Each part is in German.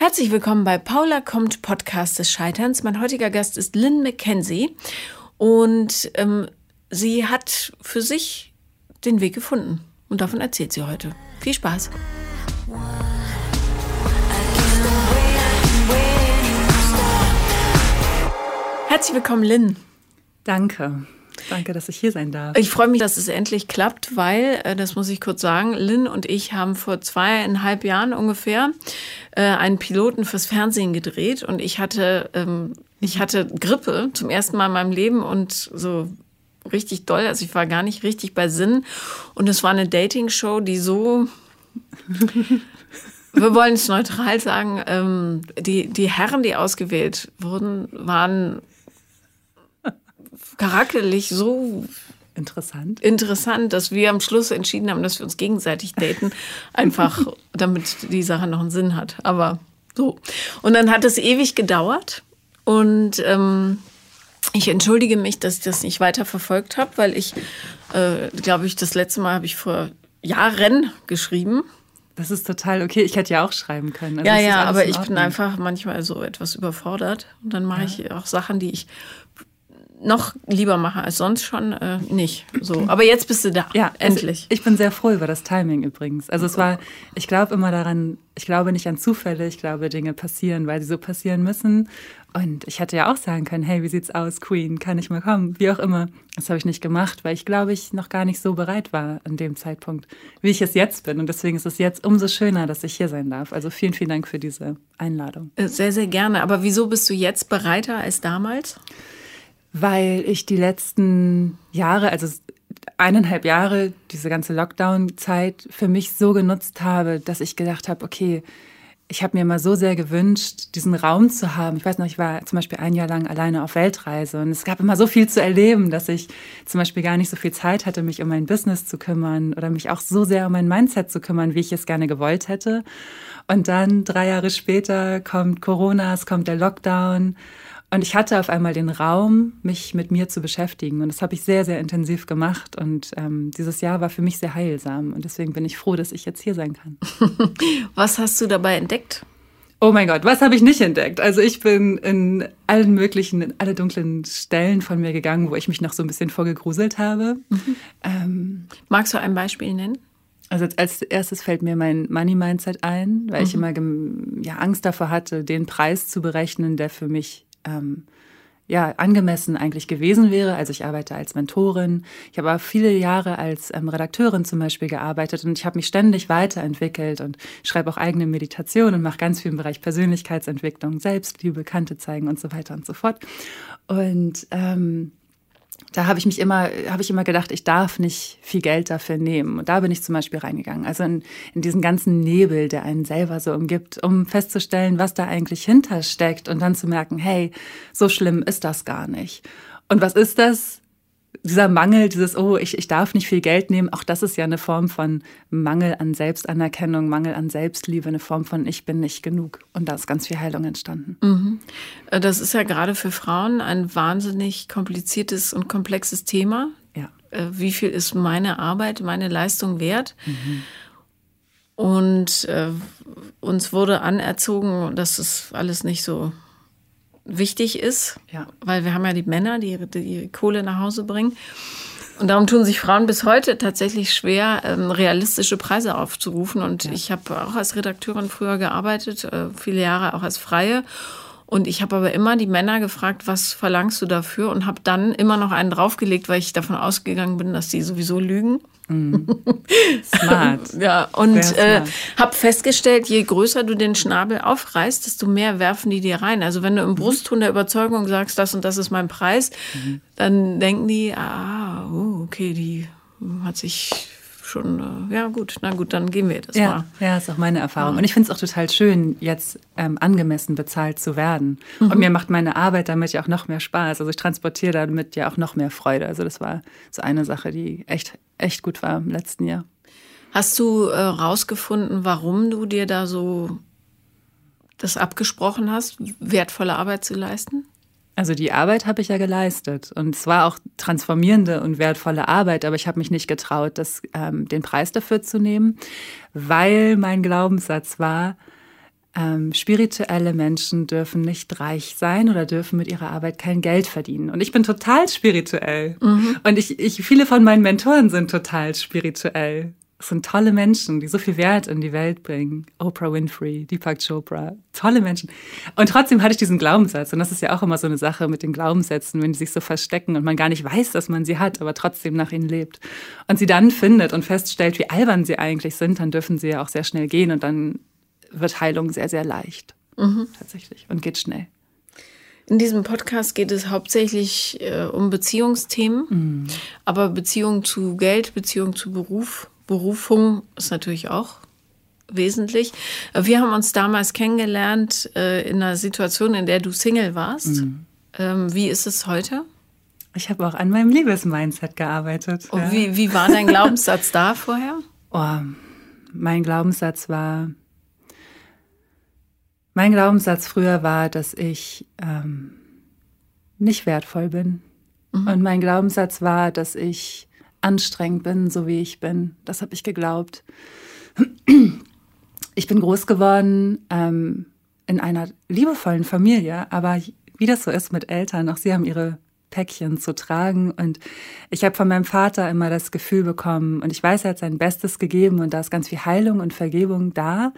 Herzlich willkommen bei Paula kommt Podcast des Scheiterns. Mein heutiger Gast ist Lynn McKenzie und ähm, sie hat für sich den Weg gefunden und davon erzählt sie heute. Viel Spaß. Herzlich willkommen, Lynn. Danke. Danke, dass ich hier sein darf. Ich freue mich, dass es endlich klappt, weil, äh, das muss ich kurz sagen, Lynn und ich haben vor zweieinhalb Jahren ungefähr äh, einen Piloten fürs Fernsehen gedreht und ich hatte, ähm, ich hatte Grippe zum ersten Mal in meinem Leben und so richtig doll, also ich war gar nicht richtig bei Sinn und es war eine Dating-Show, die so wir wollen es neutral sagen, ähm, die, die Herren, die ausgewählt wurden, waren charakterlich so interessant. interessant, dass wir am Schluss entschieden haben, dass wir uns gegenseitig daten, einfach damit die Sache noch einen Sinn hat. Aber so. Und dann hat es ewig gedauert und ähm, ich entschuldige mich, dass ich das nicht weiter verfolgt habe, weil ich, äh, glaube ich, das letzte Mal habe ich vor Jahren geschrieben. Das ist total okay. Ich hätte ja auch schreiben können. Also ja, ja, aber ich bin einfach manchmal so etwas überfordert. Und dann mache ja. ich auch Sachen, die ich noch lieber mache als sonst schon äh, nicht. So, aber jetzt bist du da. Ja, endlich. ich bin sehr froh über das Timing übrigens. Also es war, ich glaube immer daran, ich glaube nicht an Zufälle, ich glaube Dinge passieren, weil sie so passieren müssen. Und ich hätte ja auch sagen können, hey, wie sieht's aus, Queen, kann ich mal kommen? Wie auch immer. Das habe ich nicht gemacht, weil ich glaube, ich noch gar nicht so bereit war an dem Zeitpunkt, wie ich es jetzt bin. Und deswegen ist es jetzt umso schöner, dass ich hier sein darf. Also vielen, vielen Dank für diese Einladung. Äh, sehr, sehr gerne. Aber wieso bist du jetzt bereiter als damals? Weil ich die letzten Jahre, also eineinhalb Jahre, diese ganze Lockdown-Zeit für mich so genutzt habe, dass ich gedacht habe, okay, ich habe mir mal so sehr gewünscht, diesen Raum zu haben. Ich weiß noch, ich war zum Beispiel ein Jahr lang alleine auf Weltreise und es gab immer so viel zu erleben, dass ich zum Beispiel gar nicht so viel Zeit hatte, mich um mein Business zu kümmern oder mich auch so sehr um mein Mindset zu kümmern, wie ich es gerne gewollt hätte. Und dann drei Jahre später kommt Corona, es kommt der Lockdown und ich hatte auf einmal den Raum, mich mit mir zu beschäftigen. Und das habe ich sehr, sehr intensiv gemacht. Und ähm, dieses Jahr war für mich sehr heilsam. Und deswegen bin ich froh, dass ich jetzt hier sein kann. Was hast du dabei entdeckt? Oh mein Gott, was habe ich nicht entdeckt? Also ich bin in allen möglichen, in alle dunklen Stellen von mir gegangen, wo ich mich noch so ein bisschen vorgegruselt habe. Mhm. Ähm, Magst du ein Beispiel nennen? Also als erstes fällt mir mein Money Mindset ein, weil mhm. ich immer ja, Angst davor hatte, den Preis zu berechnen, der für mich ähm, ja, angemessen eigentlich gewesen wäre. Also ich arbeite als Mentorin. Ich habe aber viele Jahre als ähm, Redakteurin zum Beispiel gearbeitet und ich habe mich ständig weiterentwickelt und schreibe auch eigene Meditationen und mache ganz viel im Bereich Persönlichkeitsentwicklung, Selbstliebe, Kante zeigen und so weiter und so fort. Und ähm, da habe ich mich immer, habe ich immer gedacht, ich darf nicht viel Geld dafür nehmen. Und da bin ich zum Beispiel reingegangen. Also in, in diesen ganzen Nebel, der einen selber so umgibt, um festzustellen, was da eigentlich hintersteckt und dann zu merken, hey, so schlimm ist das gar nicht. Und was ist das? Dieser Mangel, dieses, oh, ich, ich darf nicht viel Geld nehmen, auch das ist ja eine Form von Mangel an Selbstanerkennung, Mangel an Selbstliebe, eine Form von ich bin nicht genug. Und da ist ganz viel Heilung entstanden. Mhm. Äh, das ist ja gerade für Frauen ein wahnsinnig kompliziertes und komplexes Thema. Ja. Äh, wie viel ist meine Arbeit, meine Leistung wert? Mhm. Und äh, uns wurde anerzogen, dass es alles nicht so wichtig ist, ja. weil wir haben ja die Männer, die die Kohle nach Hause bringen. Und darum tun sich Frauen bis heute tatsächlich schwer, ähm, realistische Preise aufzurufen. Und ja. ich habe auch als Redakteurin früher gearbeitet, äh, viele Jahre auch als Freie. Und ich habe aber immer die Männer gefragt, was verlangst du dafür? Und habe dann immer noch einen draufgelegt, weil ich davon ausgegangen bin, dass die sowieso lügen. Smart. ja, und äh, habe festgestellt, je größer du den Schnabel aufreißt, desto mehr werfen die dir rein. Also wenn du im mhm. Brustton der Überzeugung sagst, das und das ist mein Preis, mhm. dann denken die, ah, oh, okay, die hat sich schon, äh, ja gut, na gut, dann gehen wir das ja, mal. Ja, ist auch meine Erfahrung. Ja. Und ich finde es auch total schön, jetzt ähm, angemessen bezahlt zu werden. Mhm. Und mir macht meine Arbeit damit ja auch noch mehr Spaß. Also ich transportiere damit ja auch noch mehr Freude. Also das war so eine Sache, die echt, echt gut war im letzten Jahr. Hast du äh, rausgefunden, warum du dir da so das abgesprochen hast, wertvolle Arbeit zu leisten? Also die Arbeit habe ich ja geleistet und es war auch transformierende und wertvolle Arbeit, aber ich habe mich nicht getraut, das, ähm, den Preis dafür zu nehmen, weil mein Glaubenssatz war, ähm, spirituelle Menschen dürfen nicht reich sein oder dürfen mit ihrer Arbeit kein Geld verdienen. Und ich bin total spirituell. Mhm. Und ich, ich, viele von meinen Mentoren sind total spirituell. Es sind tolle Menschen, die so viel Wert in die Welt bringen. Oprah Winfrey, Deepak Chopra, tolle Menschen. Und trotzdem hatte ich diesen Glaubenssatz. Und das ist ja auch immer so eine Sache mit den Glaubenssätzen, wenn die sich so verstecken und man gar nicht weiß, dass man sie hat, aber trotzdem nach ihnen lebt. Und sie dann findet und feststellt, wie albern sie eigentlich sind, dann dürfen sie ja auch sehr schnell gehen und dann wird Heilung sehr, sehr leicht. Mhm. Tatsächlich. Und geht schnell. In diesem Podcast geht es hauptsächlich äh, um Beziehungsthemen, mhm. aber Beziehung zu Geld, Beziehung zu Beruf Berufung ist natürlich auch wesentlich. Wir haben uns damals kennengelernt äh, in einer Situation, in der du Single warst. Mhm. Ähm, wie ist es heute? Ich habe auch an meinem Liebesmindset gearbeitet. Und ja. wie, wie war dein Glaubenssatz da vorher? Oh, mein Glaubenssatz war, mein Glaubenssatz früher war, dass ich ähm, nicht wertvoll bin. Mhm. Und mein Glaubenssatz war, dass ich anstrengend bin, so wie ich bin. Das habe ich geglaubt. Ich bin groß geworden ähm, in einer liebevollen Familie, aber wie das so ist mit Eltern, auch sie haben ihre Päckchen zu tragen. Und ich habe von meinem Vater immer das Gefühl bekommen, und ich weiß, er hat sein Bestes gegeben und da ist ganz viel Heilung und Vergebung da.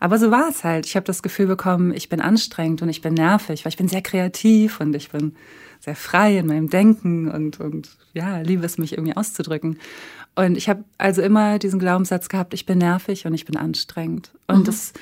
Aber so war es halt. Ich habe das Gefühl bekommen, ich bin anstrengend und ich bin nervig, weil ich bin sehr kreativ und ich bin sehr frei in meinem Denken und, und ja, liebe es, mich irgendwie auszudrücken. Und ich habe also immer diesen Glaubenssatz gehabt, ich bin nervig und ich bin anstrengend. Und mhm. das,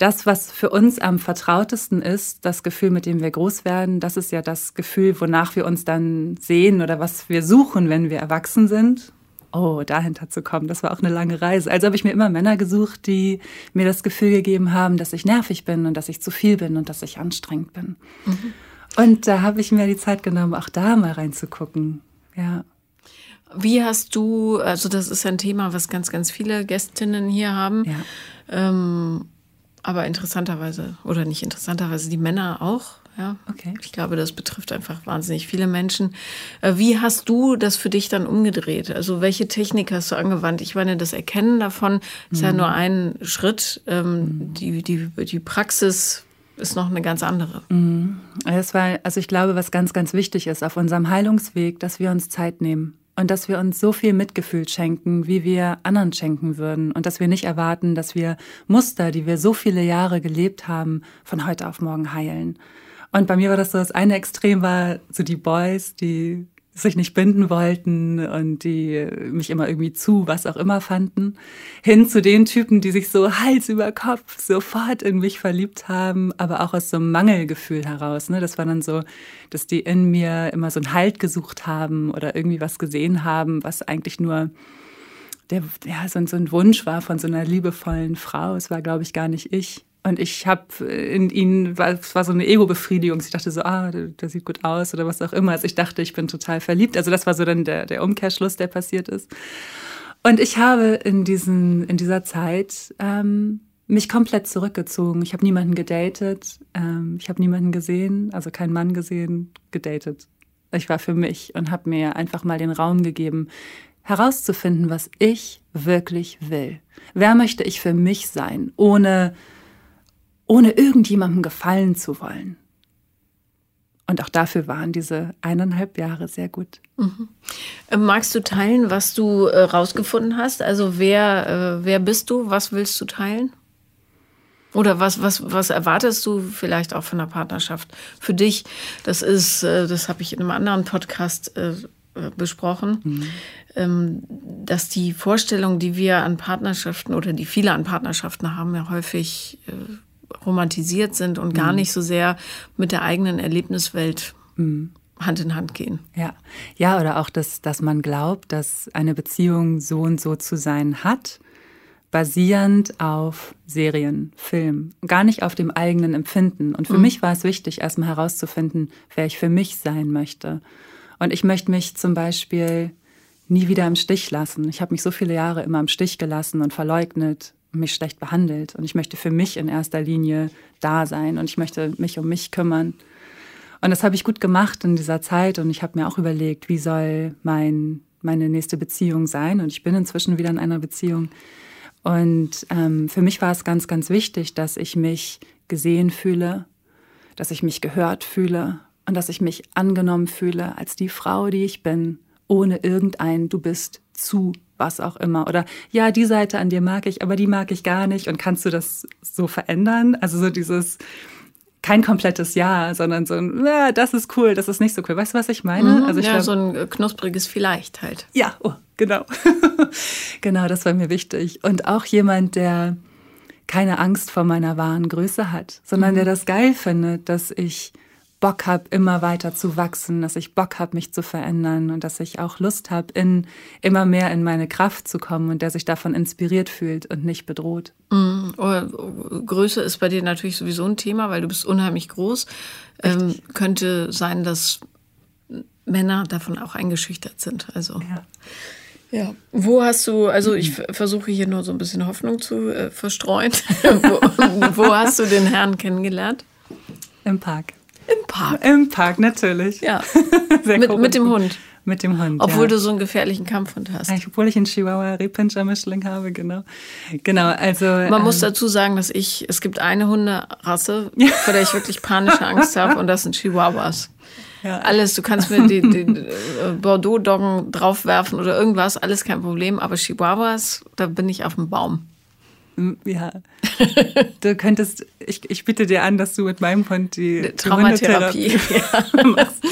das, was für uns am vertrautesten ist, das Gefühl, mit dem wir groß werden, das ist ja das Gefühl, wonach wir uns dann sehen oder was wir suchen, wenn wir erwachsen sind. Oh, dahinter zu kommen, das war auch eine lange Reise. Also habe ich mir immer Männer gesucht, die mir das Gefühl gegeben haben, dass ich nervig bin und dass ich zu viel bin und dass ich anstrengend bin. Mhm. Und da habe ich mir die Zeit genommen, auch da mal reinzugucken. Ja. Wie hast du, also das ist ein Thema, was ganz, ganz viele Gästinnen hier haben. Ja. Ähm, aber interessanterweise, oder nicht interessanterweise, die Männer auch. Ja, okay. Ich glaube, das betrifft einfach wahnsinnig viele Menschen. Äh, wie hast du das für dich dann umgedreht? Also welche Technik hast du angewandt? Ich meine, das Erkennen davon ist mhm. ja nur ein Schritt. Ähm, mhm. die, die, die Praxis ist noch eine ganz andere. Mhm. Das war, also ich glaube, was ganz, ganz wichtig ist auf unserem Heilungsweg, dass wir uns Zeit nehmen und dass wir uns so viel Mitgefühl schenken, wie wir anderen schenken würden und dass wir nicht erwarten, dass wir Muster, die wir so viele Jahre gelebt haben, von heute auf morgen heilen. Und bei mir war das so, das eine Extrem war so die Boys, die sich nicht binden wollten und die mich immer irgendwie zu, was auch immer fanden, hin zu den Typen, die sich so Hals über Kopf sofort in mich verliebt haben, aber auch aus so einem Mangelgefühl heraus. Ne? Das war dann so, dass die in mir immer so einen Halt gesucht haben oder irgendwie was gesehen haben, was eigentlich nur der, ja, so, so ein Wunsch war von so einer liebevollen Frau. Es war, glaube ich, gar nicht ich. Und ich habe in ihnen, es war so eine Ego-Befriedigung. Ich dachte so, ah, der, der, sieht gut aus oder was auch immer. Also ich dachte, ich bin total verliebt. Also das war so dann der, der Umkehrschluss, der passiert ist. Und ich habe in, diesen, in dieser Zeit ähm, mich komplett zurückgezogen. Ich habe niemanden gedatet, ähm, ich habe niemanden gesehen, also keinen Mann gesehen, gedatet. Ich war für mich und habe mir einfach mal den Raum gegeben, herauszufinden, was ich wirklich will. Wer möchte ich für mich sein, ohne ohne irgendjemandem gefallen zu wollen. Und auch dafür waren diese eineinhalb Jahre sehr gut. Mhm. Magst du teilen, was du äh, rausgefunden hast? Also wer, äh, wer bist du? Was willst du teilen? Oder was, was, was erwartest du vielleicht auch von der Partnerschaft für dich? Das ist, äh, das habe ich in einem anderen Podcast besprochen, mhm. ähm, dass die Vorstellung, die wir an Partnerschaften oder die viele an Partnerschaften haben, ja häufig romantisiert sind und gar mhm. nicht so sehr mit der eigenen Erlebniswelt mhm. Hand in Hand gehen. Ja, ja, oder auch, dass, dass man glaubt, dass eine Beziehung so und so zu sein hat, basierend auf Serien, Film, gar nicht auf dem eigenen Empfinden. Und für mhm. mich war es wichtig, erstmal herauszufinden, wer ich für mich sein möchte. Und ich möchte mich zum Beispiel nie wieder im Stich lassen. Ich habe mich so viele Jahre immer im Stich gelassen und verleugnet mich schlecht behandelt. Und ich möchte für mich in erster Linie da sein und ich möchte mich um mich kümmern. Und das habe ich gut gemacht in dieser Zeit und ich habe mir auch überlegt, wie soll mein, meine nächste Beziehung sein. Und ich bin inzwischen wieder in einer Beziehung. Und ähm, für mich war es ganz, ganz wichtig, dass ich mich gesehen fühle, dass ich mich gehört fühle und dass ich mich angenommen fühle als die Frau, die ich bin, ohne irgendein Du bist zu was auch immer. Oder ja, die Seite an dir mag ich, aber die mag ich gar nicht. Und kannst du das so verändern? Also so dieses kein komplettes Ja, sondern so ein, ja, das ist cool, das ist nicht so cool. Weißt du, was ich meine? Mhm, also ich ja, glaub, so ein knuspriges Vielleicht halt. Ja, oh, genau. genau, das war mir wichtig. Und auch jemand, der keine Angst vor meiner wahren Größe hat, sondern mhm. der das geil findet, dass ich Bock habe, immer weiter zu wachsen, dass ich Bock habe, mich zu verändern und dass ich auch Lust habe, in immer mehr in meine Kraft zu kommen und der sich davon inspiriert fühlt und nicht bedroht. Mhm. Größe ist bei dir natürlich sowieso ein Thema, weil du bist unheimlich groß. Ähm, könnte sein, dass Männer davon auch eingeschüchtert sind. Also ja. Ja. Wo hast du, also ich versuche hier nur so ein bisschen Hoffnung zu äh, verstreuen. wo, wo hast du den Herrn kennengelernt? Im Park. Im Park. Im Park, natürlich. Ja. mit, mit dem Hund. Mit dem Hund. Obwohl ja. du so einen gefährlichen Kampfhund hast. Obwohl ich einen Chihuahua Repinscher Mischling habe, genau. Genau, also. Man ähm, muss dazu sagen, dass ich, es gibt eine Hunderasse, vor der ich wirklich panische Angst habe, und das sind Chihuahuas. Ja. Alles, du kannst mir die, die äh, Bordeaux-Doggen draufwerfen oder irgendwas, alles kein Problem. Aber Chihuahuas, da bin ich auf dem Baum. Ja. Du könntest, ich, ich biete dir an, dass du mit meinem Hund die Traumatherapie ja. machst.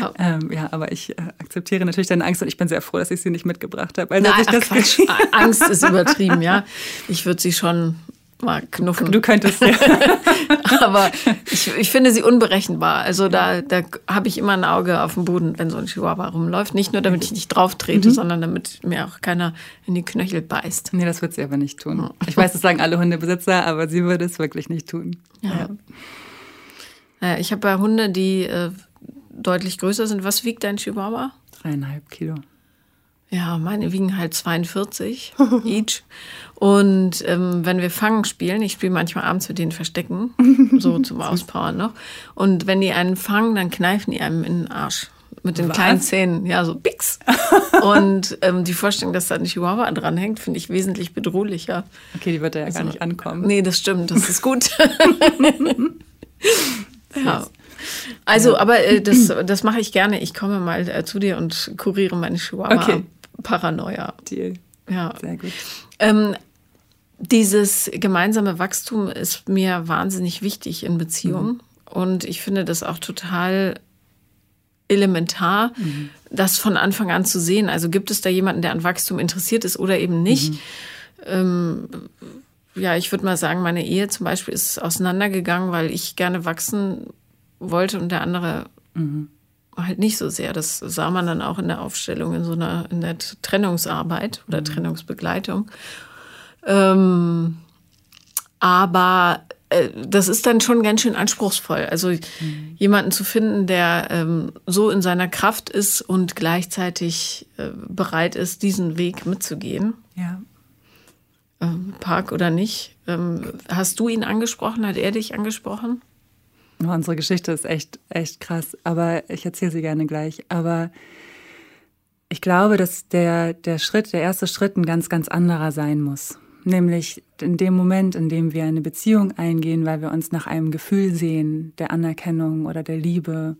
Ja. Ähm, ja, aber ich äh, akzeptiere natürlich deine Angst und ich bin sehr froh, dass ich sie nicht mitgebracht habe. Also, Nein, ach. Angst ist übertrieben, ja. Ich würde sie schon mal knuffen. Du könntest ja. Aber ich, ich finde sie unberechenbar. Also da, da habe ich immer ein Auge auf dem Boden, wenn so ein Chihuahua rumläuft. Nicht nur, damit ich nicht drauf trete, mhm. sondern damit mir auch keiner in die Knöchel beißt. Nee, das wird sie aber nicht tun. Ich weiß, das sagen alle Hundebesitzer, aber sie würde es wirklich nicht tun. Ja. ja. Ich habe ja Hunde, die äh, deutlich größer sind. Was wiegt dein Chihuahua? Dreieinhalb Kilo. Ja, meine wiegen halt 42 each. Und ähm, wenn wir Fangen spielen, ich spiele manchmal abends mit denen Verstecken, so zum Auspowern noch. Und wenn die einen fangen, dann kneifen die einem in den Arsch. Mit den Was? kleinen Zähnen, ja, so Bix. Und ähm, die Vorstellung, dass da ein Chihuahua dranhängt, finde ich wesentlich bedrohlicher. Okay, die wird da ja also, gar nicht ankommen. Nee, das stimmt, das ist gut. ja. Also, aber äh, das, das mache ich gerne. Ich komme mal äh, zu dir und kuriere meine Chihuahua. Okay. Paranoia. Deal. Ja. Sehr gut. Ähm, dieses gemeinsame Wachstum ist mir wahnsinnig wichtig in Beziehungen. Mhm. Und ich finde das auch total elementar, mhm. das von Anfang an zu sehen. Also gibt es da jemanden, der an Wachstum interessiert ist oder eben nicht? Mhm. Ähm, ja, ich würde mal sagen, meine Ehe zum Beispiel ist auseinandergegangen, weil ich gerne wachsen wollte und der andere mhm halt nicht so sehr. Das sah man dann auch in der Aufstellung, in so einer in der Trennungsarbeit oder mhm. Trennungsbegleitung. Ähm, aber äh, das ist dann schon ganz schön anspruchsvoll. Also mhm. jemanden zu finden, der ähm, so in seiner Kraft ist und gleichzeitig äh, bereit ist, diesen Weg mitzugehen. Ja. Ähm, Park oder nicht. Ähm, hast du ihn angesprochen? Hat er dich angesprochen? Unsere Geschichte ist echt, echt krass, aber ich erzähle sie gerne gleich. Aber ich glaube, dass der, der Schritt, der erste Schritt ein ganz, ganz anderer sein muss. Nämlich in dem Moment, in dem wir eine Beziehung eingehen, weil wir uns nach einem Gefühl sehen, der Anerkennung oder der Liebe,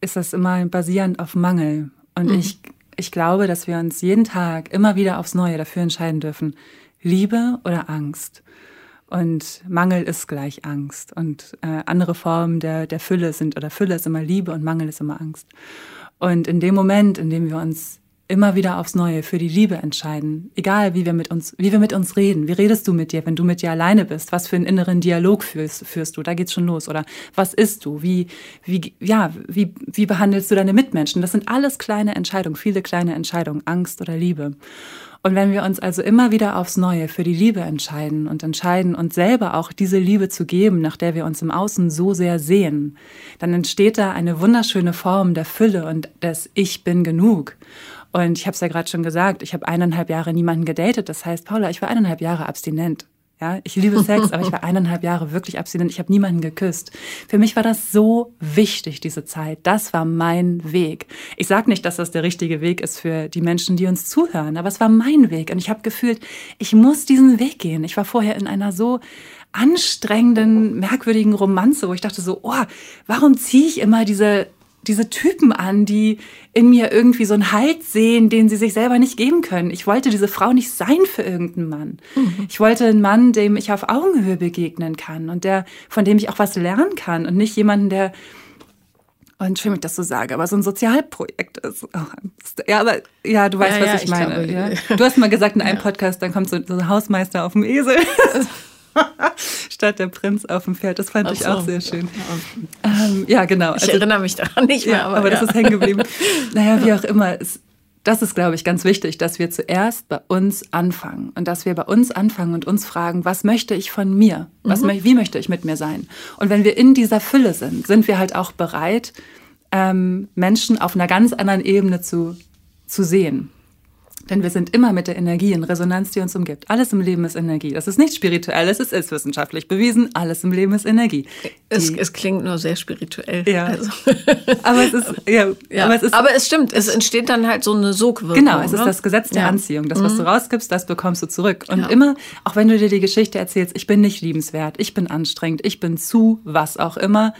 ist das immer basierend auf Mangel. Und mhm. ich, ich glaube, dass wir uns jeden Tag immer wieder aufs Neue dafür entscheiden dürfen, Liebe oder Angst. Und Mangel ist gleich Angst. Und äh, andere Formen der, der Fülle sind, oder Fülle ist immer Liebe und Mangel ist immer Angst. Und in dem Moment, in dem wir uns immer wieder aufs Neue für die Liebe entscheiden, egal wie wir mit uns, wie wir mit uns reden, wie redest du mit dir, wenn du mit dir alleine bist, was für einen inneren Dialog führst, führst du, da geht's schon los. Oder was isst du, wie, wie, ja, wie, wie behandelst du deine Mitmenschen? Das sind alles kleine Entscheidungen, viele kleine Entscheidungen, Angst oder Liebe. Und wenn wir uns also immer wieder aufs Neue für die Liebe entscheiden und entscheiden, uns selber auch diese Liebe zu geben, nach der wir uns im Außen so sehr sehen, dann entsteht da eine wunderschöne Form der Fülle und des Ich bin genug. Und ich habe es ja gerade schon gesagt, ich habe eineinhalb Jahre niemanden gedatet. Das heißt, Paula, ich war eineinhalb Jahre abstinent. Ja, ich liebe Sex, aber ich war eineinhalb Jahre wirklich abstinent. Ich habe niemanden geküsst. Für mich war das so wichtig, diese Zeit. Das war mein Weg. Ich sage nicht, dass das der richtige Weg ist für die Menschen, die uns zuhören, aber es war mein Weg. Und ich habe gefühlt, ich muss diesen Weg gehen. Ich war vorher in einer so anstrengenden, merkwürdigen Romanze, wo ich dachte so, oh, warum ziehe ich immer diese diese Typen an, die in mir irgendwie so einen Halt sehen, den sie sich selber nicht geben können. Ich wollte diese Frau nicht sein für irgendeinen Mann. Mhm. Ich wollte einen Mann, dem ich auf Augenhöhe begegnen kann und der, von dem ich auch was lernen kann und nicht jemanden, der und Entschuldigung, ich das so sage, aber so ein Sozialprojekt ist. Oh, ja, aber ja, du weißt, ja, was ja, ich, ich meine. Glaube, ja. Du hast mal gesagt in einem Podcast, dann kommt so, so ein Hausmeister auf dem Esel. Statt der Prinz auf dem Pferd. Das fand so. ich auch sehr schön. Ja, ähm, ja genau. Ich also, erinnere mich daran nicht mehr. Ja, aber, aber das ist hängen geblieben. naja, wie auch immer. Es, das ist, glaube ich, ganz wichtig, dass wir zuerst bei uns anfangen und dass wir bei uns anfangen und uns fragen, was möchte ich von mir? Was, mhm. Wie möchte ich mit mir sein? Und wenn wir in dieser Fülle sind, sind wir halt auch bereit, ähm, Menschen auf einer ganz anderen Ebene zu, zu sehen. Denn wir sind immer mit der Energie in Resonanz, die uns umgibt. Alles im Leben ist Energie. Das ist nicht spirituell, es ist, ist wissenschaftlich bewiesen. Alles im Leben ist Energie. Es, es klingt nur sehr spirituell. Ja. Also. Aber es ist, ja, ja. Aber, es ist, aber es stimmt, es entsteht dann halt so eine Sogwirkung. Genau, es ne? ist das Gesetz der ja. Anziehung. Das, was mhm. du rausgibst, das bekommst du zurück. Und ja. immer, auch wenn du dir die Geschichte erzählst, ich bin nicht liebenswert, ich bin anstrengend, ich bin zu was auch immer,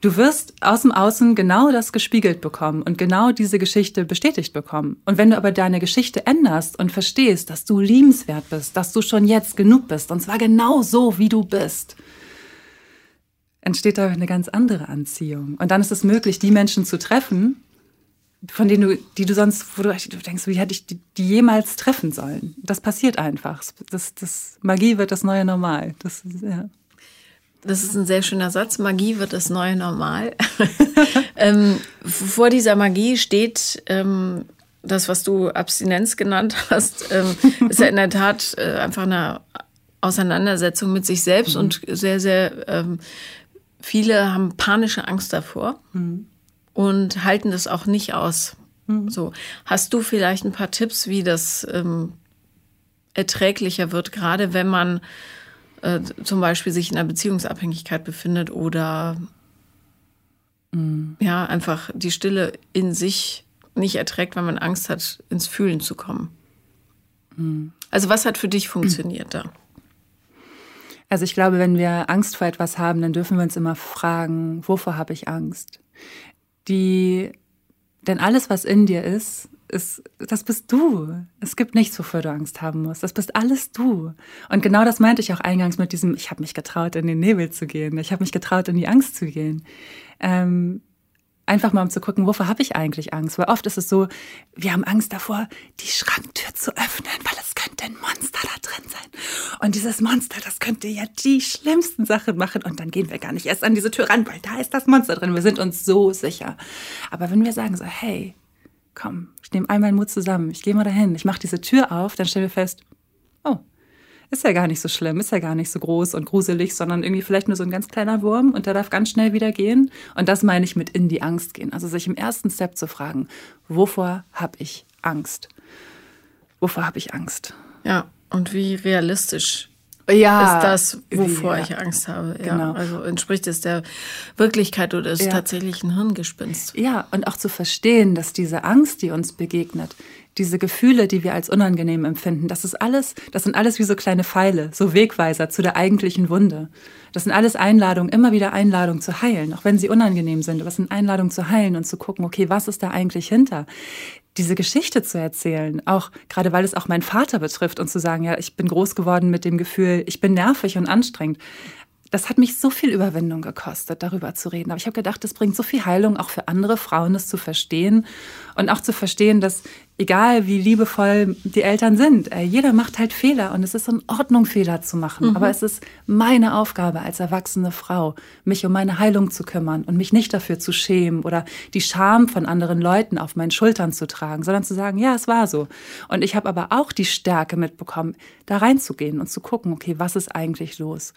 Du wirst aus dem Außen genau das gespiegelt bekommen und genau diese Geschichte bestätigt bekommen. Und wenn du aber deine Geschichte änderst und verstehst, dass du liebenswert bist, dass du schon jetzt genug bist, und zwar genau so, wie du bist, entsteht da eine ganz andere Anziehung. Und dann ist es möglich, die Menschen zu treffen, von denen du, die du sonst, wo du, denkst, wie hätte ich die, die, jemals treffen sollen? Das passiert einfach. Das, das Magie wird das neue Normal. Das, ja. Das ist ein sehr schöner Satz. Magie wird das neue Normal. ähm, vor dieser Magie steht ähm, das, was du Abstinenz genannt hast, ähm, ist ja in der Tat äh, einfach eine Auseinandersetzung mit sich selbst mhm. und sehr, sehr ähm, viele haben panische Angst davor mhm. und halten das auch nicht aus. Mhm. So, hast du vielleicht ein paar Tipps, wie das ähm, erträglicher wird, gerade wenn man äh, zum Beispiel sich in einer Beziehungsabhängigkeit befindet oder mhm. ja, einfach die Stille in sich nicht erträgt, weil man Angst hat, ins Fühlen zu kommen. Mhm. Also was hat für dich funktioniert da? Also ich glaube, wenn wir Angst vor etwas haben, dann dürfen wir uns immer fragen, wovor habe ich Angst? Die, denn alles, was in dir ist, ist, das bist du. Es gibt nichts, wofür du Angst haben musst. Das bist alles du. Und genau das meinte ich auch eingangs mit diesem, ich habe mich getraut, in den Nebel zu gehen. Ich habe mich getraut, in die Angst zu gehen. Ähm, einfach mal um zu gucken, wovor habe ich eigentlich Angst? Weil oft ist es so, wir haben Angst davor, die Schranktür zu öffnen, weil es könnte ein Monster da drin sein. Und dieses Monster, das könnte ja die schlimmsten Sachen machen. Und dann gehen wir gar nicht erst an diese Tür ran, weil da ist das Monster drin. Wir sind uns so sicher. Aber wenn wir sagen so, hey, komm, ich nehme einmal den Mut zusammen, ich gehe mal dahin, ich mache diese Tür auf, dann stellen wir fest, oh, ist ja gar nicht so schlimm, ist ja gar nicht so groß und gruselig, sondern irgendwie vielleicht nur so ein ganz kleiner Wurm und der darf ganz schnell wieder gehen. Und das meine ich mit in die Angst gehen. Also sich im ersten Step zu fragen, wovor habe ich Angst? Wovor habe ich Angst? Ja, und wie realistisch ja, ist das, wovor ja. ich Angst habe. Ja, genau. Also entspricht es der Wirklichkeit oder ist ja. tatsächlich ein Hirngespinst. Ja, und auch zu verstehen, dass diese Angst, die uns begegnet, diese Gefühle, die wir als unangenehm empfinden, das ist alles, das sind alles wie so kleine Pfeile, so Wegweiser zu der eigentlichen Wunde. Das sind alles Einladungen, immer wieder Einladungen zu heilen, auch wenn sie unangenehm sind. Aber es sind Einladungen zu heilen und zu gucken, okay, was ist da eigentlich hinter? Diese Geschichte zu erzählen, auch gerade weil es auch meinen Vater betrifft und zu sagen, ja, ich bin groß geworden mit dem Gefühl, ich bin nervig und anstrengend das hat mich so viel Überwindung gekostet, darüber zu reden. Aber ich habe gedacht, das bringt so viel Heilung auch für andere Frauen, das zu verstehen und auch zu verstehen, dass egal wie liebevoll die Eltern sind, äh, jeder macht halt Fehler und es ist in Ordnung, Fehler zu machen. Mhm. Aber es ist meine Aufgabe als erwachsene Frau, mich um meine Heilung zu kümmern und mich nicht dafür zu schämen oder die Scham von anderen Leuten auf meinen Schultern zu tragen, sondern zu sagen, ja, es war so. Und ich habe aber auch die Stärke mitbekommen, da reinzugehen und zu gucken, okay, was ist eigentlich los?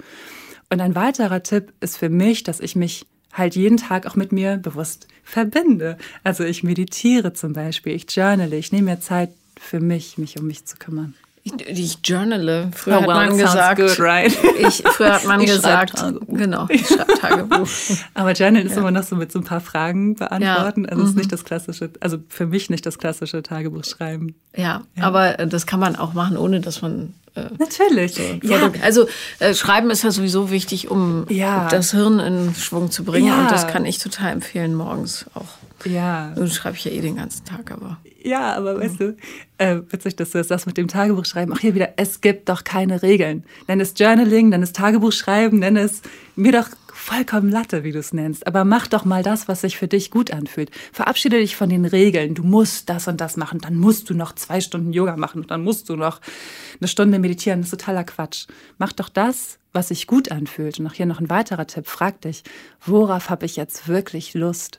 Und ein weiterer Tipp ist für mich, dass ich mich halt jeden Tag auch mit mir bewusst verbinde. Also ich meditiere zum Beispiel, ich journale, ich nehme mir Zeit für mich, mich um mich zu kümmern. Ich, ich journale. Früher oh, well, hat man gesagt, good, right? ich, früher hat man ich gesagt, genau, ich schreibe Tagebuch. Aber Journal ist immer noch so mit so ein paar Fragen beantworten. Ja. Also mhm. ist nicht das klassische, also für mich nicht das klassische Tagebuch schreiben. Ja, ja, aber das kann man auch machen, ohne dass man äh, Natürlich. So ja. Also äh, Schreiben ist ja sowieso wichtig, um ja. das Hirn in Schwung zu bringen. Ja. Und das kann ich total empfehlen morgens auch. Ja. Nun schreibe ich ja eh den ganzen Tag, aber. Ja, aber weißt du, äh, witzig, dass du das sagst mit dem Tagebuch schreiben. Ach, hier wieder, es gibt doch keine Regeln. Nenn es Journaling, nenn es Tagebuch schreiben, nenn es mir doch vollkommen Latte, wie du es nennst. Aber mach doch mal das, was sich für dich gut anfühlt. Verabschiede dich von den Regeln. Du musst das und das machen. Dann musst du noch zwei Stunden Yoga machen. Und dann musst du noch eine Stunde meditieren. Das ist totaler Quatsch. Mach doch das, was sich gut anfühlt. Und auch hier noch ein weiterer Tipp. Frag dich, worauf habe ich jetzt wirklich Lust?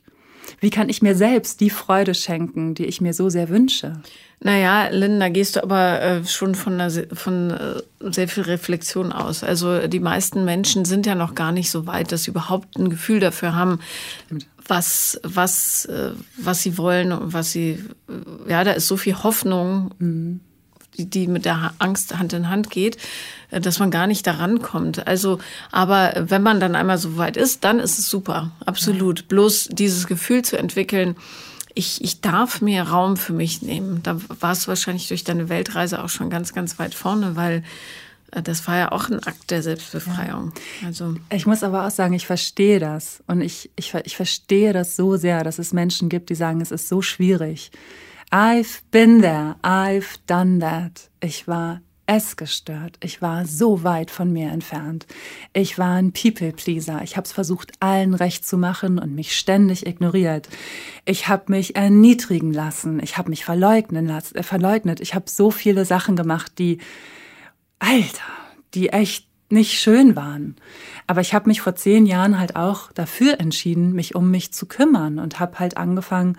Wie kann ich mir selbst die Freude schenken, die ich mir so sehr wünsche? Naja, Linda, gehst du aber äh, schon von, einer, von äh, sehr viel Reflexion aus. Also die meisten Menschen sind ja noch gar nicht so weit, dass sie überhaupt ein Gefühl dafür haben, was, was, äh, was sie wollen und was sie, ja, da ist so viel Hoffnung. Mhm die, mit der Angst Hand in Hand geht, äh, dass man gar nicht daran kommt. Also, aber wenn man dann einmal so weit ist, dann ist es super, absolut. Ja. Bloß dieses Gefühl zu entwickeln, ich, ich darf mir Raum für mich nehmen. Da warst du wahrscheinlich durch deine Weltreise auch schon ganz, ganz weit vorne, weil äh, das war ja auch ein Akt der Selbstbefreiung. Ja. Also ich muss aber auch sagen, ich verstehe das. Und ich, ich, ich verstehe das so sehr, dass es Menschen gibt, die sagen, es ist so schwierig. I've been there, I've done that. Ich war es gestört. Ich war so weit von mir entfernt. Ich war ein People-Pleaser. Ich habe es versucht, allen recht zu machen und mich ständig ignoriert. Ich habe mich erniedrigen lassen. Ich habe mich verleugnen lassen, äh, verleugnet. Ich habe so viele Sachen gemacht, die, Alter, die echt nicht schön waren. Aber ich habe mich vor zehn Jahren halt auch dafür entschieden, mich um mich zu kümmern und habe halt angefangen,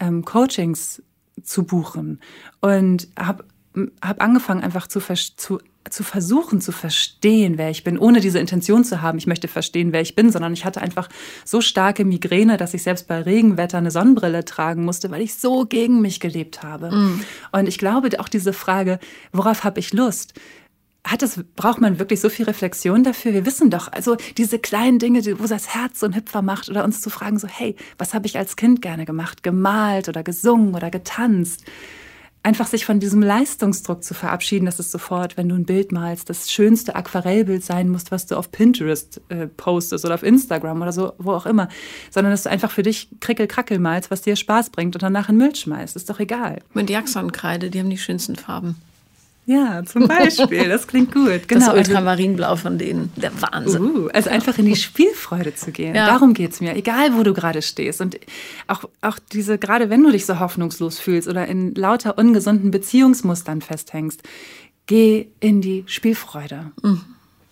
ähm, Coachings zu buchen und habe hab angefangen einfach zu, zu, zu versuchen zu verstehen, wer ich bin, ohne diese Intention zu haben, ich möchte verstehen, wer ich bin, sondern ich hatte einfach so starke Migräne, dass ich selbst bei Regenwetter eine Sonnenbrille tragen musste, weil ich so gegen mich gelebt habe. Mm. Und ich glaube auch diese Frage, worauf habe ich Lust? Hat es, braucht man wirklich so viel Reflexion dafür? Wir wissen doch, also diese kleinen Dinge, wo das Herz so ein Hüpfer macht oder uns zu fragen, so, hey, was habe ich als Kind gerne gemacht? Gemalt oder gesungen oder getanzt? Einfach sich von diesem Leistungsdruck zu verabschieden, dass es sofort, wenn du ein Bild malst, das schönste Aquarellbild sein muss, was du auf Pinterest äh, postest oder auf Instagram oder so, wo auch immer, sondern dass du einfach für dich Krickel-Krackel malst, was dir Spaß bringt und danach in Müll schmeißt. Ist doch egal. Mit Jackson-Kreide, die haben die schönsten Farben. Ja, zum Beispiel. Das klingt gut. Genau. Das also Ultramarinblau von denen. Der Wahnsinn. Uh, also einfach in die Spielfreude zu gehen. Ja. Darum geht's mir. Egal, wo du gerade stehst. Und auch, auch diese, gerade wenn du dich so hoffnungslos fühlst oder in lauter ungesunden Beziehungsmustern festhängst, geh in die Spielfreude. Mhm.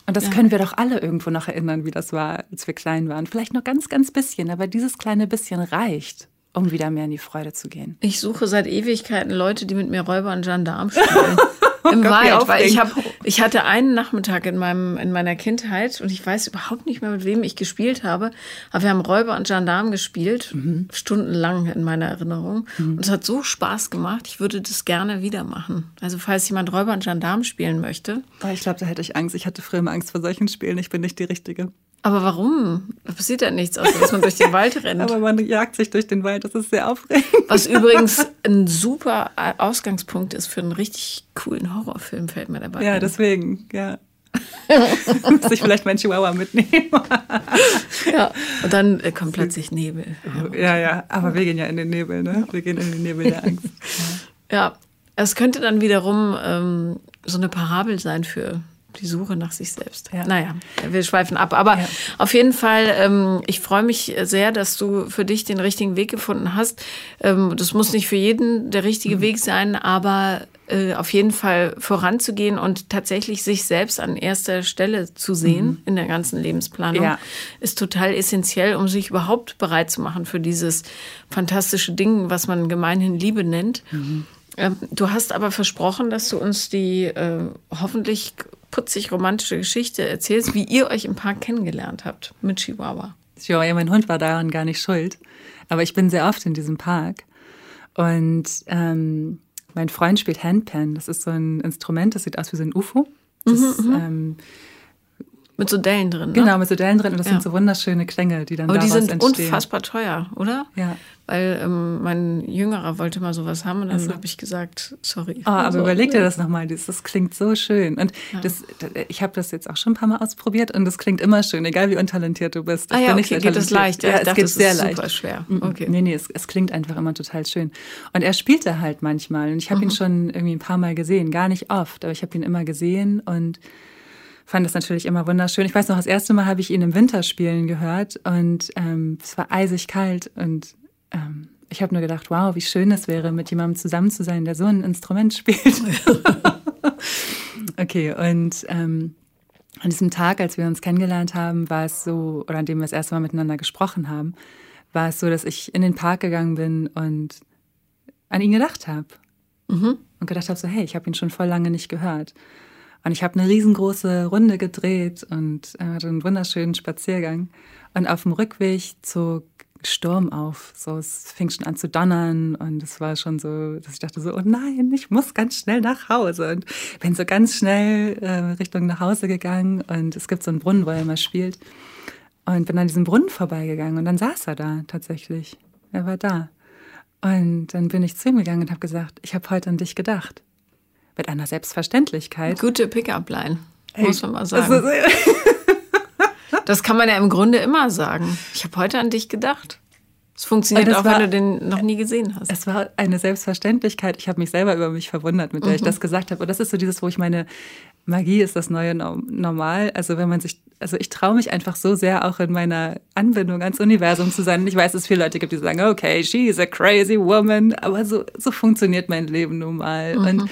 Und das ja. können wir doch alle irgendwo noch erinnern, wie das war, als wir klein waren. Vielleicht nur ganz, ganz bisschen, aber dieses kleine bisschen reicht um wieder mehr in die Freude zu gehen. Ich suche seit Ewigkeiten Leute, die mit mir Räuber und Gendarm spielen. Im Wald, weil ich, hab, ich hatte einen Nachmittag in, meinem, in meiner Kindheit und ich weiß überhaupt nicht mehr, mit wem ich gespielt habe, aber wir haben Räuber und Gendarm gespielt, mhm. stundenlang in meiner Erinnerung. Mhm. Und es hat so Spaß gemacht, ich würde das gerne wieder machen. Also falls jemand Räuber und Gendarm spielen möchte. Oh, ich glaube, da hätte ich Angst. Ich hatte früher immer Angst vor solchen Spielen. Ich bin nicht die Richtige. Aber warum? Da passiert ja nichts, außer dass man durch den Wald rennt. Aber man jagt sich durch den Wald, das ist sehr aufregend. Was übrigens ein super Ausgangspunkt ist für einen richtig coolen Horrorfilm, fällt mir dabei. Ja, ein. deswegen, ja. Muss ich vielleicht meinen Chihuahua mitnehmen. ja, und dann äh, kommt plötzlich Nebel. Ja, ja, aber wir gehen ja in den Nebel, ne? Wir gehen in den Nebel der Angst. Ja, es könnte dann wiederum ähm, so eine Parabel sein für die Suche nach sich selbst. Ja. Naja, wir schweifen ab. Aber ja. auf jeden Fall, ähm, ich freue mich sehr, dass du für dich den richtigen Weg gefunden hast. Ähm, das muss nicht für jeden der richtige mhm. Weg sein, aber äh, auf jeden Fall voranzugehen und tatsächlich sich selbst an erster Stelle zu sehen mhm. in der ganzen Lebensplanung, ja. ist total essentiell, um sich überhaupt bereit zu machen für dieses fantastische Ding, was man gemeinhin Liebe nennt. Mhm. Ähm, du hast aber versprochen, dass du uns die äh, hoffentlich putzig romantische Geschichte erzählst, wie ihr euch im Park kennengelernt habt mit Chihuahua. Ja, mein Hund war daran gar nicht schuld. Aber ich bin sehr oft in diesem Park. Und ähm, mein Freund spielt Handpan. Das ist so ein Instrument, das sieht aus wie so ein UFO. Das, mhm, mhm. ähm, mit so Dellen drin. Ne? Genau, mit so Dellen drin. Und das ja. sind so wunderschöne Klänge, die dann Aber die sind entstehen. unfassbar teuer, oder? Ja. Weil ähm, mein Jüngerer wollte mal sowas haben und dann also. habe ich gesagt, sorry. Oh, aber also, überleg dir das nochmal, das, das klingt so schön. Und ja. das, ich habe das jetzt auch schon ein paar Mal ausprobiert und das klingt immer schön, egal wie untalentiert du bist. Ich ah ja, okay, geht das leicht? Ja, ja es dachte, geht sehr leicht. super schwer. Okay. Nee, nee, es, es, klingt einfach immer total schön. Und er spielte halt manchmal und ich habe mhm. ihn schon irgendwie ein paar Mal gesehen, gar nicht oft, aber ich habe ihn immer gesehen und fand das natürlich immer wunderschön. Ich weiß noch, das erste Mal habe ich ihn im Winter spielen gehört und ähm, es war eisig kalt und ähm, ich habe nur gedacht, wow, wie schön es wäre, mit jemandem zusammen zu sein, der so ein Instrument spielt. okay, und ähm, an diesem Tag, als wir uns kennengelernt haben, war es so, oder an dem wir das erste Mal miteinander gesprochen haben, war es so, dass ich in den Park gegangen bin und an ihn gedacht habe. Mhm. Und gedacht habe, so, hey, ich habe ihn schon voll lange nicht gehört. Und ich habe eine riesengroße Runde gedreht und hatte einen wunderschönen Spaziergang. Und auf dem Rückweg zog Sturm auf. So, es fing schon an zu donnern und es war schon so, dass ich dachte so, oh nein, ich muss ganz schnell nach Hause. Und bin so ganz schnell äh, Richtung nach Hause gegangen und es gibt so einen Brunnen, wo er immer spielt. Und bin an diesem Brunnen vorbeigegangen und dann saß er da tatsächlich. Er war da. Und dann bin ich zu ihm gegangen und habe gesagt, ich habe heute an dich gedacht. Mit einer Selbstverständlichkeit. Gute Pickup-Line, muss man mal sagen. Also, das kann man ja im Grunde immer sagen. Ich habe heute an dich gedacht. Es funktioniert auch, war, wenn du den noch nie gesehen hast. Es war eine Selbstverständlichkeit. Ich habe mich selber über mich verwundert, mit der mhm. ich das gesagt habe. Und das ist so dieses, wo ich meine, Magie ist das neue Normal. Also wenn man sich, also ich traue mich einfach so sehr auch in meiner Anbindung ans Universum zu sein. Und ich weiß, dass es viele Leute gibt, die sagen, okay, she is a crazy woman. Aber so, so funktioniert mein Leben nun mal. Mhm. Und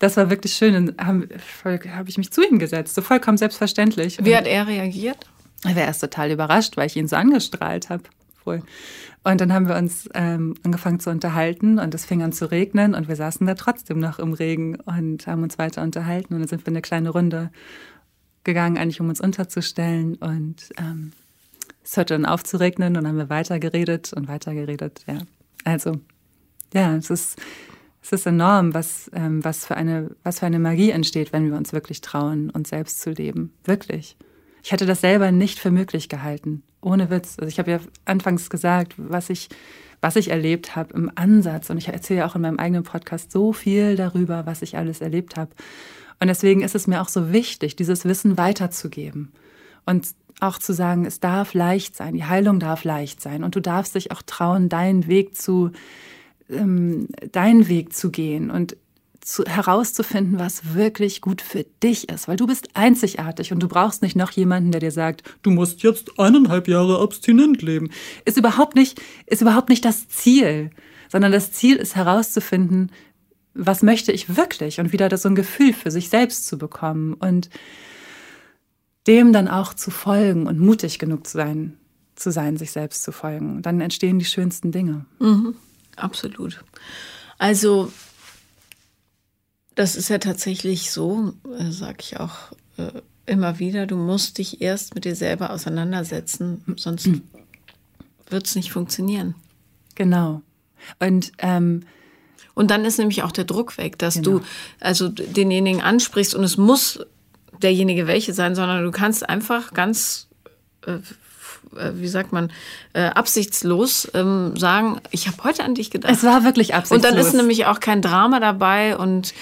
das war wirklich schön. Dann habe hab ich mich zu ihm gesetzt, so vollkommen selbstverständlich. Wie hat er reagiert? Er war erst total überrascht, weil ich ihn so angestrahlt habe. Und dann haben wir uns ähm, angefangen zu unterhalten und es fing an zu regnen und wir saßen da trotzdem noch im Regen und haben uns weiter unterhalten und dann sind wir eine kleine Runde gegangen, eigentlich um uns unterzustellen und ähm, es hörte dann auf zu regnen und dann haben wir weiter geredet und weiter geredet, ja. Also, ja, es ist, es ist enorm, was, ähm, was, für eine, was für eine Magie entsteht, wenn wir uns wirklich trauen, uns selbst zu leben. Wirklich. Ich hätte das selber nicht für möglich gehalten. Ohne Witz. Also ich habe ja anfangs gesagt, was ich, was ich erlebt habe im Ansatz. Und ich erzähle ja auch in meinem eigenen Podcast so viel darüber, was ich alles erlebt habe. Und deswegen ist es mir auch so wichtig, dieses Wissen weiterzugeben. Und auch zu sagen, es darf leicht sein, die Heilung darf leicht sein. Und du darfst dich auch trauen, deinen Weg zu, ähm, deinen Weg zu gehen. Und zu, herauszufinden, was wirklich gut für dich ist, weil du bist einzigartig und du brauchst nicht noch jemanden, der dir sagt, du musst jetzt eineinhalb Jahre abstinent leben. Ist überhaupt nicht, ist überhaupt nicht das Ziel, sondern das Ziel ist herauszufinden, was möchte ich wirklich und wieder das so ein Gefühl für sich selbst zu bekommen und dem dann auch zu folgen und mutig genug zu sein, zu sein, sich selbst zu folgen. Dann entstehen die schönsten Dinge. Mhm, absolut. Also das ist ja tatsächlich so, äh, sage ich auch äh, immer wieder, du musst dich erst mit dir selber auseinandersetzen, sonst wird es nicht funktionieren. Genau. Und, ähm, und dann ist nämlich auch der Druck weg, dass genau. du also denjenigen ansprichst und es muss derjenige welche sein, sondern du kannst einfach ganz äh, wie sagt man, äh, absichtslos ähm, sagen, ich habe heute an dich gedacht. Es war wirklich absichtslos. Und dann ist nämlich auch kein Drama dabei und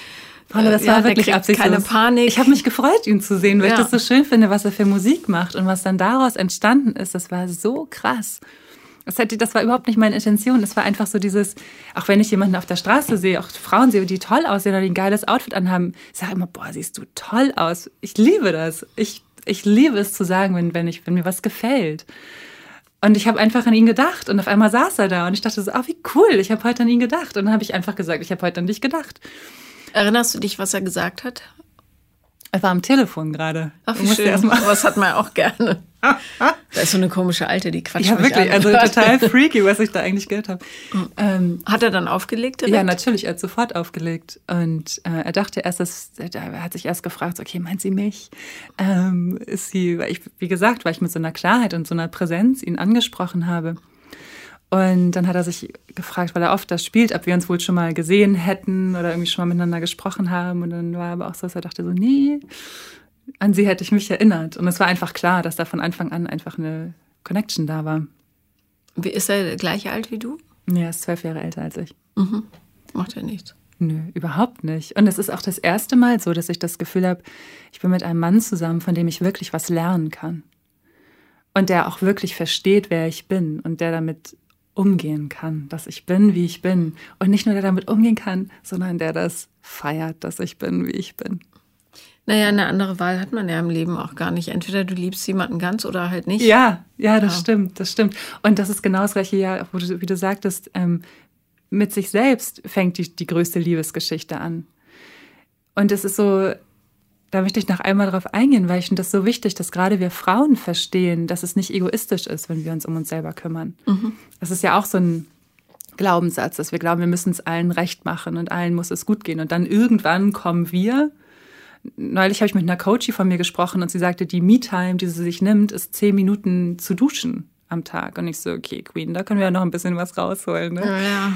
Paula, das ja, war wirklich absichtslos. Keine Panik. Ich habe mich gefreut, ihn zu sehen, weil ja. ich das so schön finde, was er für Musik macht und was dann daraus entstanden ist. Das war so krass. Das, hätte, das war überhaupt nicht meine Intention. Das war einfach so dieses, auch wenn ich jemanden auf der Straße sehe, auch Frauen sehe, die toll aussehen oder die ein geiles Outfit anhaben, ich sage immer, boah, siehst du toll aus. Ich liebe das. Ich, ich liebe es zu sagen, wenn, wenn, ich, wenn mir was gefällt. Und ich habe einfach an ihn gedacht und auf einmal saß er da und ich dachte so, ah, wie cool, ich habe heute an ihn gedacht. Und dann habe ich einfach gesagt, ich habe heute an dich gedacht. Erinnerst du dich, was er gesagt hat? Er war am Telefon gerade. Ach, wie schön. Was hat man auch gerne. Da ist so eine komische Alte, die quatscht Ja, wirklich. Also total freaky, was ich da eigentlich gehört habe. Ähm, hat er dann aufgelegt? Direkt? Ja, natürlich. Er hat sofort aufgelegt. Und äh, er dachte erst, dass, er hat sich erst gefragt, okay, meint sie mich? Ähm, ist sie, weil ich, wie gesagt, weil ich mit so einer Klarheit und so einer Präsenz ihn angesprochen habe. Und dann hat er sich gefragt, weil er oft das spielt, ob wir uns wohl schon mal gesehen hätten oder irgendwie schon mal miteinander gesprochen haben. Und dann war aber auch so, dass er dachte so, nee, an sie hätte ich mich erinnert. Und es war einfach klar, dass da von Anfang an einfach eine Connection da war. Wie ist er gleich alt wie du? Ja, er ist zwölf Jahre älter als ich. Mhm. Macht er nichts. Nö, überhaupt nicht. Und es ist auch das erste Mal so, dass ich das Gefühl habe, ich bin mit einem Mann zusammen, von dem ich wirklich was lernen kann. Und der auch wirklich versteht, wer ich bin und der damit umgehen kann, dass ich bin, wie ich bin. Und nicht nur der damit umgehen kann, sondern der das feiert, dass ich bin, wie ich bin. Naja, eine andere Wahl hat man ja im Leben auch gar nicht. Entweder du liebst jemanden ganz oder halt nicht. Ja, ja, das ja. stimmt, das stimmt. Und das ist genau das gleiche ja, wo du, wie du sagtest, ähm, mit sich selbst fängt die, die größte Liebesgeschichte an. Und es ist so, da möchte ich noch einmal darauf eingehen, weil ich finde das so wichtig, dass gerade wir Frauen verstehen, dass es nicht egoistisch ist, wenn wir uns um uns selber kümmern. Mhm. Das ist ja auch so ein Glaubenssatz, dass wir glauben, wir müssen es allen recht machen und allen muss es gut gehen. Und dann irgendwann kommen wir. Neulich habe ich mit einer Coachie von mir gesprochen und sie sagte, die Me-Time, die sie sich nimmt, ist zehn Minuten zu duschen am Tag. Und ich so, okay, Queen, da können wir ja noch ein bisschen was rausholen. Ne? Ja, ja.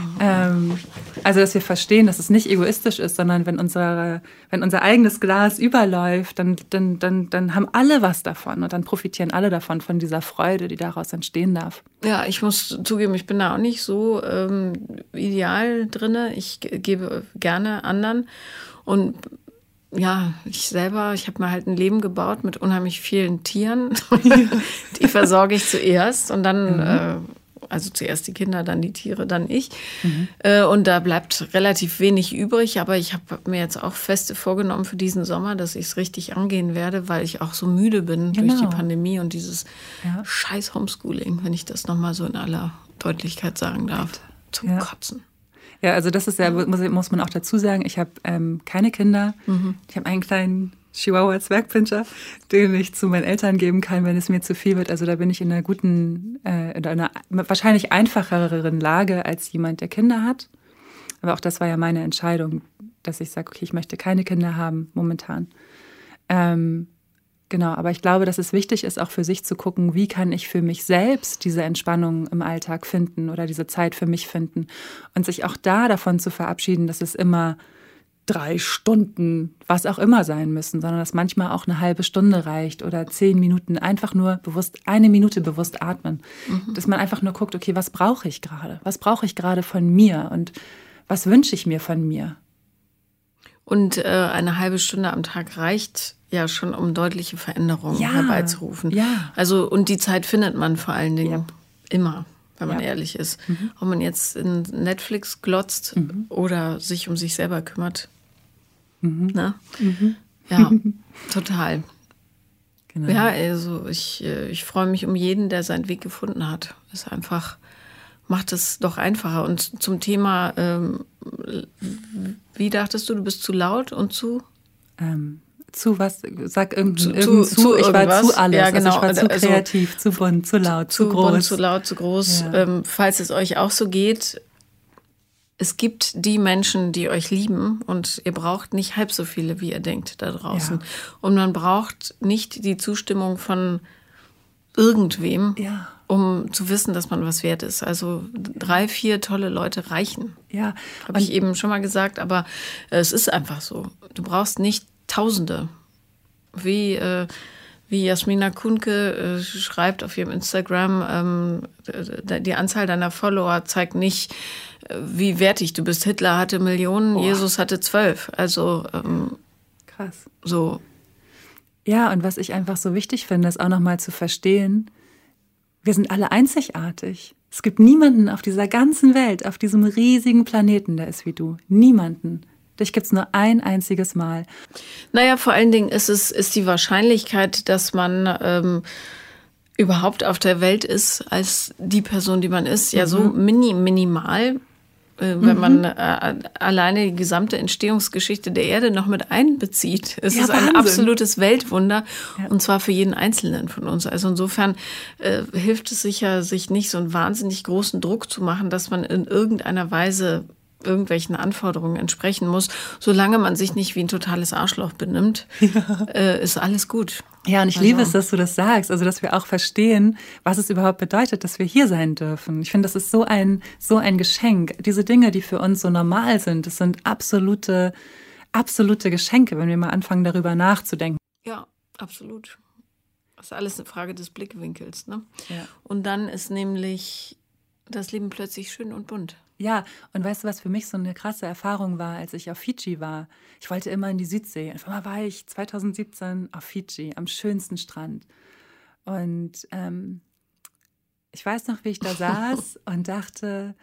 Ähm, also, dass wir verstehen, dass es nicht egoistisch ist, sondern wenn, unsere, wenn unser eigenes Glas überläuft, dann, dann, dann, dann haben alle was davon und dann profitieren alle davon, von dieser Freude, die daraus entstehen darf. Ja, ich muss zugeben, ich bin da auch nicht so ähm, ideal drin. Ich gebe gerne anderen. Und ja, ich selber, ich habe mir halt ein Leben gebaut mit unheimlich vielen Tieren. die versorge ich zuerst und dann, mhm. äh, also zuerst die Kinder, dann die Tiere, dann ich. Mhm. Äh, und da bleibt relativ wenig übrig, aber ich habe mir jetzt auch feste vorgenommen für diesen Sommer, dass ich es richtig angehen werde, weil ich auch so müde bin genau. durch die Pandemie und dieses ja. scheiß Homeschooling, wenn ich das nochmal so in aller Deutlichkeit sagen darf, zum ja. Kotzen. Ja, also das ist ja, muss, muss man auch dazu sagen, ich habe ähm, keine Kinder. Mhm. Ich habe einen kleinen Chihuahua Zwergpinscher, den ich zu meinen Eltern geben kann, wenn es mir zu viel wird. Also da bin ich in einer guten, äh, in einer wahrscheinlich einfacheren Lage als jemand, der Kinder hat. Aber auch das war ja meine Entscheidung, dass ich sage, okay, ich möchte keine Kinder haben momentan. Ähm, Genau, aber ich glaube, dass es wichtig ist, auch für sich zu gucken, wie kann ich für mich selbst diese Entspannung im Alltag finden oder diese Zeit für mich finden und sich auch da davon zu verabschieden, dass es immer drei Stunden, was auch immer sein müssen, sondern dass manchmal auch eine halbe Stunde reicht oder zehn Minuten, einfach nur bewusst, eine Minute bewusst atmen. Mhm. Dass man einfach nur guckt, okay, was brauche ich gerade? Was brauche ich gerade von mir und was wünsche ich mir von mir? Und äh, eine halbe Stunde am Tag reicht ja schon, um deutliche Veränderungen ja, herbeizurufen. Ja. Also, und die Zeit findet man vor allen Dingen ja. immer, wenn man ja. ehrlich ist. Mhm. Ob man jetzt in Netflix glotzt mhm. oder sich um sich selber kümmert. Mhm. Na? Mhm. Ja, total. Genau. Ja, also ich, äh, ich freue mich um jeden, der seinen Weg gefunden hat. Ist einfach, macht es doch einfacher. Und zum Thema, ähm, wie dachtest du, du bist zu laut und zu? Ähm, zu was, sag irgend, zu, zu, zu, ich war zu alles. Ja, genau. Also ich war zu kreativ, also, zu bunt, zu laut, zu, zu groß. Bunt, zu laut, zu groß. Ja. Ähm, falls es euch auch so geht, es gibt die Menschen, die euch lieben und ihr braucht nicht halb so viele, wie ihr denkt da draußen. Ja. Und man braucht nicht die Zustimmung von irgendwem, ja. um zu wissen, dass man was wert ist. Also drei, vier tolle Leute reichen. Ja. Habe ich eben schon mal gesagt, aber es ist einfach so. Du brauchst nicht Tausende. Wie, äh, wie Jasmina Kunke äh, schreibt auf ihrem Instagram, ähm, die Anzahl deiner Follower zeigt nicht, äh, wie wertig du bist. Hitler hatte Millionen, Boah. Jesus hatte zwölf. Also ähm, krass. So. Ja, und was ich einfach so wichtig finde, ist auch nochmal zu verstehen, wir sind alle einzigartig. Es gibt niemanden auf dieser ganzen Welt, auf diesem riesigen Planeten, der ist wie du. Niemanden. Dich gibt es nur ein einziges Mal. Naja, vor allen Dingen ist es ist die Wahrscheinlichkeit, dass man ähm, überhaupt auf der Welt ist als die Person, die man ist, ja so mhm. mini, minimal. Äh, wenn mhm. man äh, alleine die gesamte Entstehungsgeschichte der Erde noch mit einbezieht. Es ja, ist ein absolutes Weltwunder ja. und zwar für jeden Einzelnen von uns. Also insofern äh, hilft es sicher, sich nicht so einen wahnsinnig großen Druck zu machen, dass man in irgendeiner Weise irgendwelchen Anforderungen entsprechen muss, solange man sich nicht wie ein totales Arschloch benimmt, ja. äh, ist alles gut. Ja, und ich also. liebe es, dass du das sagst, also dass wir auch verstehen, was es überhaupt bedeutet, dass wir hier sein dürfen. Ich finde, das ist so ein so ein Geschenk. Diese Dinge, die für uns so normal sind, das sind absolute absolute Geschenke, wenn wir mal anfangen darüber nachzudenken. Ja, absolut. Das ist alles eine Frage des Blickwinkels, ne? Ja. Und dann ist nämlich das Leben plötzlich schön und bunt. Ja, und weißt du, was für mich so eine krasse Erfahrung war, als ich auf Fiji war? Ich wollte immer in die Südsee. Und auf einmal war ich 2017 auf Fiji, am schönsten Strand. Und ähm, ich weiß noch, wie ich da saß und dachte,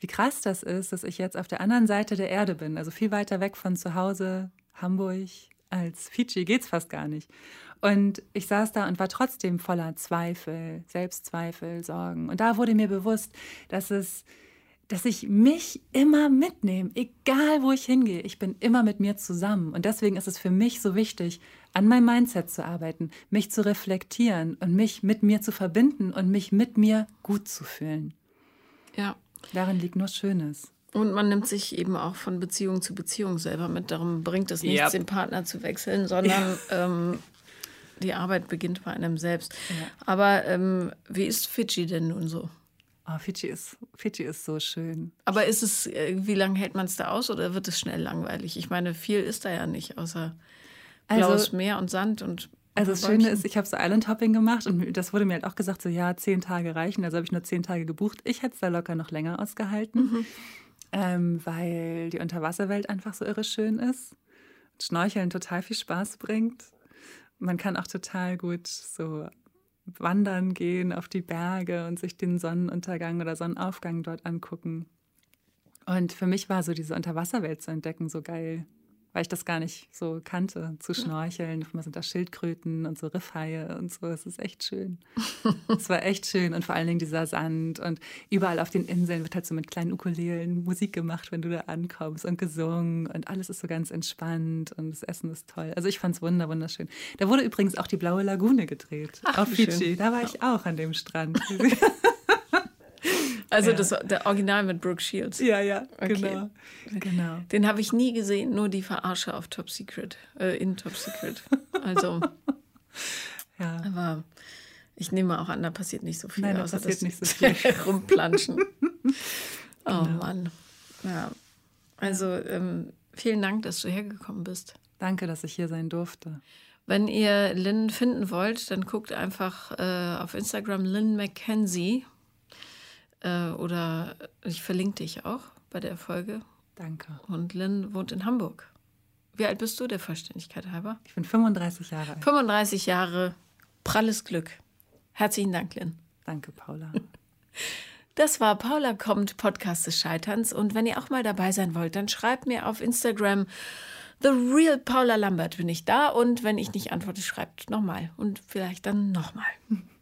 wie krass das ist, dass ich jetzt auf der anderen Seite der Erde bin, also viel weiter weg von zu Hause, Hamburg, als Fiji geht's fast gar nicht. Und ich saß da und war trotzdem voller Zweifel, Selbstzweifel, Sorgen. Und da wurde mir bewusst, dass es dass ich mich immer mitnehme, egal wo ich hingehe. Ich bin immer mit mir zusammen. Und deswegen ist es für mich so wichtig, an meinem Mindset zu arbeiten, mich zu reflektieren und mich mit mir zu verbinden und mich mit mir gut zu fühlen. Ja. Darin liegt nur Schönes. Und man nimmt sich eben auch von Beziehung zu Beziehung selber mit. Darum bringt es nichts, yep. den Partner zu wechseln, sondern ähm, die Arbeit beginnt bei einem selbst. Ja. Aber ähm, wie ist Fidschi denn nun so? Oh, Fidschi ist, Fidschi ist so schön. Aber ist es, äh, wie lange hält man es da aus oder wird es schnell langweilig? Ich meine, viel ist da ja nicht, außer blaues also, Meer und Sand und. Also das Schöne ist, ich habe so Island Hopping gemacht und das wurde mir halt auch gesagt, so ja, zehn Tage reichen. Also habe ich nur zehn Tage gebucht. Ich hätte es da locker noch länger ausgehalten, mhm. ähm, weil die Unterwasserwelt einfach so irre schön ist. Schnorcheln total viel Spaß bringt. Man kann auch total gut so wandern gehen auf die Berge und sich den Sonnenuntergang oder Sonnenaufgang dort angucken. Und für mich war so diese Unterwasserwelt zu entdecken so geil weil ich das gar nicht so kannte, zu schnorcheln. Mal sind da Schildkröten und so Riffhaie und so. Es ist echt schön. es war echt schön und vor allen Dingen dieser Sand und überall auf den Inseln wird halt so mit kleinen Ukulelen Musik gemacht, wenn du da ankommst und gesungen und alles ist so ganz entspannt und das Essen ist toll. Also ich fand es wunderschön. Da wurde übrigens auch die Blaue Lagune gedreht Ach, auf Fiji. Schön. Da war ich auch an dem Strand. Also ja. das, der Original mit Brooke Shields. Ja, ja, okay. genau. genau. Den habe ich nie gesehen, nur die Verarsche auf Top Secret, äh, in Top Secret. Also, ja. aber ich nehme auch an, da passiert nicht so viel. Nein, da passiert das nicht so viel. rumplanschen. Oh genau. Mann. Ja. Also ähm, vielen Dank, dass du hergekommen bist. Danke, dass ich hier sein durfte. Wenn ihr Lynn finden wollt, dann guckt einfach äh, auf Instagram Lynn McKenzie äh, oder ich verlinke dich auch bei der Folge. Danke. Und Lynn wohnt in Hamburg. Wie alt bist du, der Vollständigkeit halber? Ich bin 35 Jahre alt. 35 Jahre, pralles Glück. Herzlichen Dank, Lynn. Danke, Paula. Das war Paula kommt, Podcast des Scheiterns. Und wenn ihr auch mal dabei sein wollt, dann schreibt mir auf Instagram The Real Paula Lambert bin ich da. Und wenn ich nicht antworte, schreibt nochmal. Und vielleicht dann nochmal,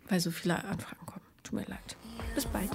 weil so viele Anfragen kommen. Tut mir leid. Bis bald.